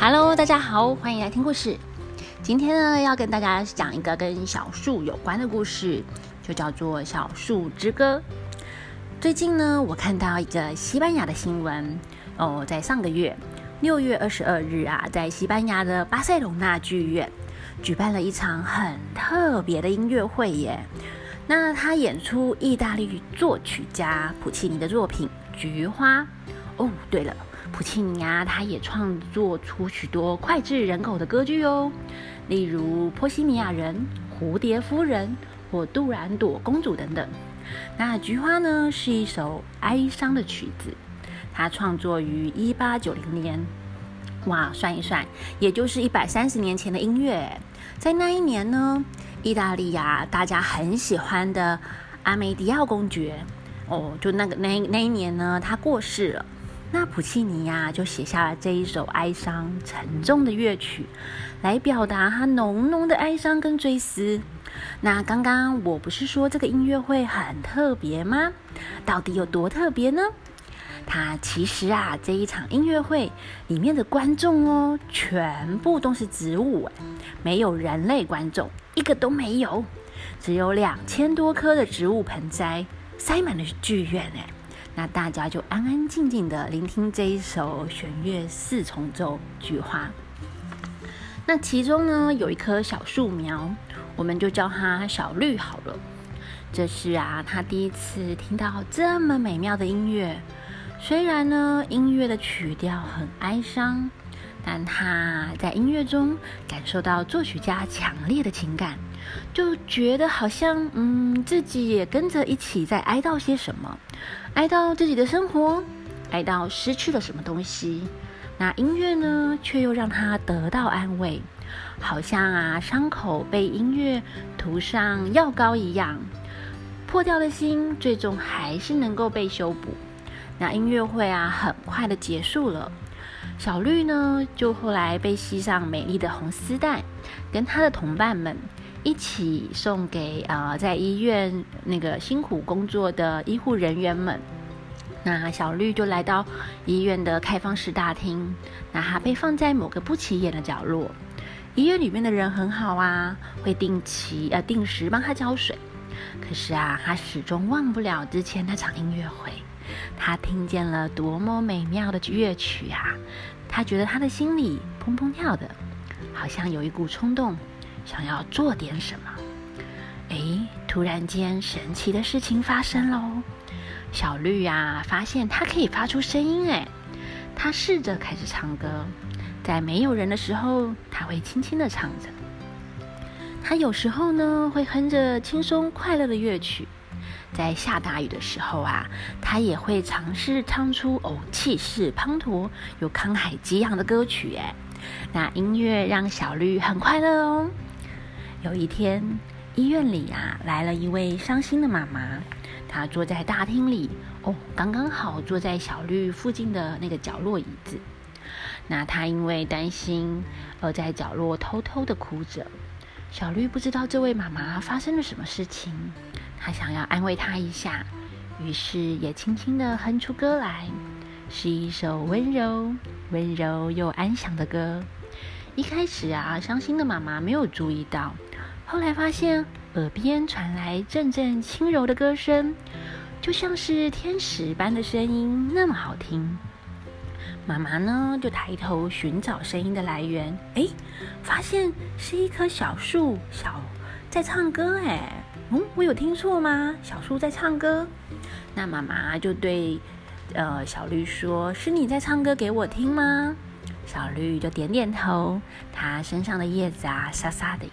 Hello，大家好，欢迎来听故事。今天呢，要跟大家讲一个跟小树有关的故事，就叫做《小树之歌》。最近呢，我看到一个西班牙的新闻哦，在上个月六月二十二日啊，在西班牙的巴塞隆纳剧院举办了一场很特别的音乐会耶。那他演出意大利作曲家普契尼的作品《菊花》。哦，对了。普契尼啊，他也创作出许多脍炙人口的歌剧哦，例如《波西米亚人》《蝴蝶夫人》或《杜兰朵公主》等等。那《菊花》呢，是一首哀伤的曲子，它创作于一八九零年。哇，算一算，也就是一百三十年前的音乐。在那一年呢，意大利呀，大家很喜欢的阿梅迪奥公爵，哦，就那个那那一年呢，他过世了。那普契尼呀，就写下了这一首哀伤沉重的乐曲，来表达他浓浓的哀伤跟追思。那刚刚我不是说这个音乐会很特别吗？到底有多特别呢？它其实啊，这一场音乐会里面的观众哦，全部都是植物，没有人类观众，一个都没有，只有两千多棵的植物盆栽塞满了剧院，哎。那大家就安安静静的聆听这一首弦乐四重奏《菊花》。那其中呢，有一棵小树苗，我们就叫它小绿好了。这是啊，他第一次听到这么美妙的音乐。虽然呢，音乐的曲调很哀伤，但他在音乐中感受到作曲家强烈的情感。就觉得好像，嗯，自己也跟着一起在哀悼些什么，哀悼自己的生活，哀悼失去了什么东西。那音乐呢，却又让他得到安慰，好像啊，伤口被音乐涂上药膏一样，破掉的心最终还是能够被修补。那音乐会啊，很快的结束了，小绿呢，就后来被系上美丽的红丝带，跟他的同伴们。一起送给啊，在医院那个辛苦工作的医护人员们。那小绿就来到医院的开放式大厅，那他被放在某个不起眼的角落。医院里面的人很好啊，会定期呃定时帮他浇水。可是啊，他始终忘不了之前那场音乐会，他听见了多么美妙的乐曲啊！他觉得他的心里砰砰跳的，好像有一股冲动。想要做点什么？哎，突然间，神奇的事情发生喽！小绿呀，发现它可以发出声音。哎，它试着开始唱歌，在没有人的时候，它会轻轻的唱着。它有时候呢，会哼着轻松快乐的乐曲。在下大雨的时候啊，他也会尝试唱出哦气势滂沱、有慷慨激昂的歌曲。哎，那音乐让小绿很快乐哦。有一天，医院里啊来了一位伤心的妈妈，她坐在大厅里，哦，刚刚好坐在小绿附近的那个角落椅子。那她因为担心而在角落偷偷的哭着。小绿不知道这位妈妈发生了什么事情，她想要安慰她一下，于是也轻轻的哼出歌来，是一首温柔、温柔又安详的歌。一开始啊，伤心的妈妈没有注意到。后来发现耳边传来阵阵轻柔的歌声，就像是天使般的声音，那么好听。妈妈呢，就抬头寻找声音的来源，哎，发现是一棵小树，小在唱歌。哎，嗯，我有听错吗？小树在唱歌？那妈妈就对呃小绿说：“是你在唱歌给我听吗？”小绿就点点头，它身上的叶子啊，沙沙的。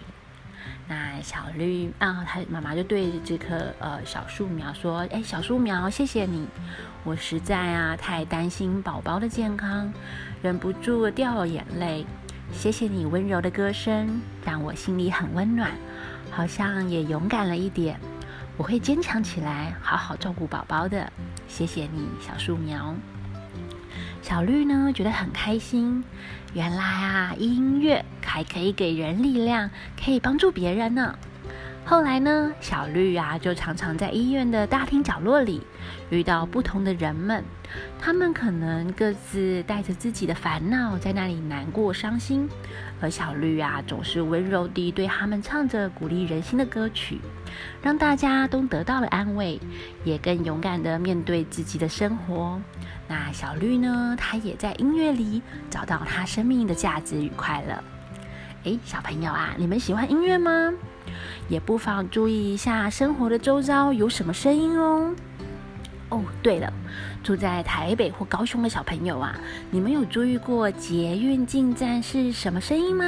那小绿啊，他妈妈就对着这棵呃小树苗说：“哎，小树苗，谢谢你，我实在啊太担心宝宝的健康，忍不住掉了眼泪。谢谢你温柔的歌声，让我心里很温暖，好像也勇敢了一点。我会坚强起来，好好照顾宝宝的。谢谢你，小树苗。”小绿呢，觉得很开心。原来啊，音乐还可以给人力量，可以帮助别人呢。后来呢，小绿啊就常常在医院的大厅角落里遇到不同的人们，他们可能各自带着自己的烦恼在那里难过伤心，而小绿啊总是温柔地对他们唱着鼓励人心的歌曲，让大家都得到了安慰，也更勇敢地面对自己的生活。那小绿呢，她也在音乐里找到她生命的价值与快乐。诶，小朋友啊，你们喜欢音乐吗？也不妨注意一下生活的周遭有什么声音哦。哦，对了，住在台北或高雄的小朋友啊，你们有注意过捷运进站是什么声音吗？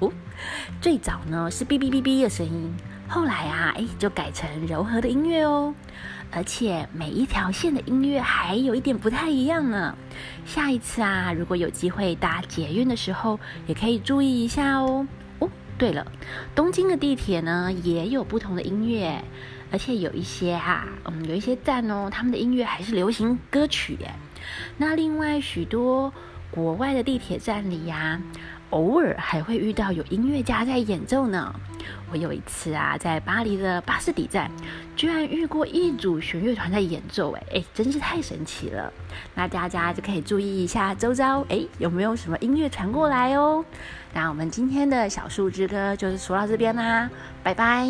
哦，最早呢是哔哔哔哔的声音，后来啊，哎，就改成柔和的音乐哦。而且每一条线的音乐还有一点不太一样呢。下一次啊，如果有机会搭捷运的时候，也可以注意一下哦。对了，东京的地铁呢也有不同的音乐，而且有一些哈，嗯，有一些站哦，他们的音乐还是流行歌曲耶。那另外许多国外的地铁站里呀，偶尔还会遇到有音乐家在演奏呢。我有一次啊，在巴黎的巴士底站，居然遇过一组弦乐团在演奏，哎哎，真是太神奇了。那大家就可以注意一下周遭，哎，有没有什么音乐传过来哦？那我们今天的小树之歌就是说到这边啦，拜拜。